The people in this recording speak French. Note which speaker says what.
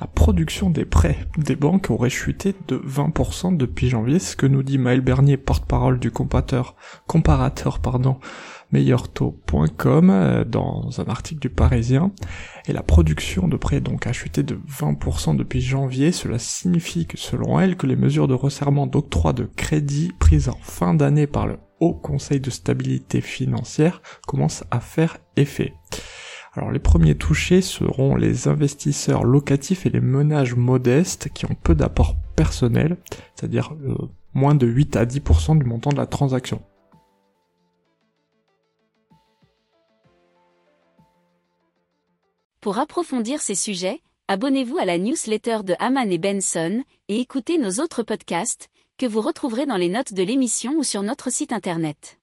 Speaker 1: la production des prêts des banques aurait chuté de 20% depuis janvier, ce que nous dit Maël Bernier, porte-parole du comparateur, comparateur pardon, meilleurtaux.com euh, dans un article du Parisien. Et la production de prêts donc a chuté de 20% depuis janvier. Cela signifie que selon elle que les mesures de resserrement d'octroi de crédit prises en fin d'année par le Haut Conseil de stabilité financière commencent à faire effet. Alors les premiers touchés seront les investisseurs locatifs et les ménages modestes qui ont peu d'apport personnel, c'est-à-dire euh, moins de 8 à 10% du montant de la transaction.
Speaker 2: Pour approfondir ces sujets, abonnez-vous à la newsletter de Haman et Benson et écoutez nos autres podcasts que vous retrouverez dans les notes de l'émission ou sur notre site internet.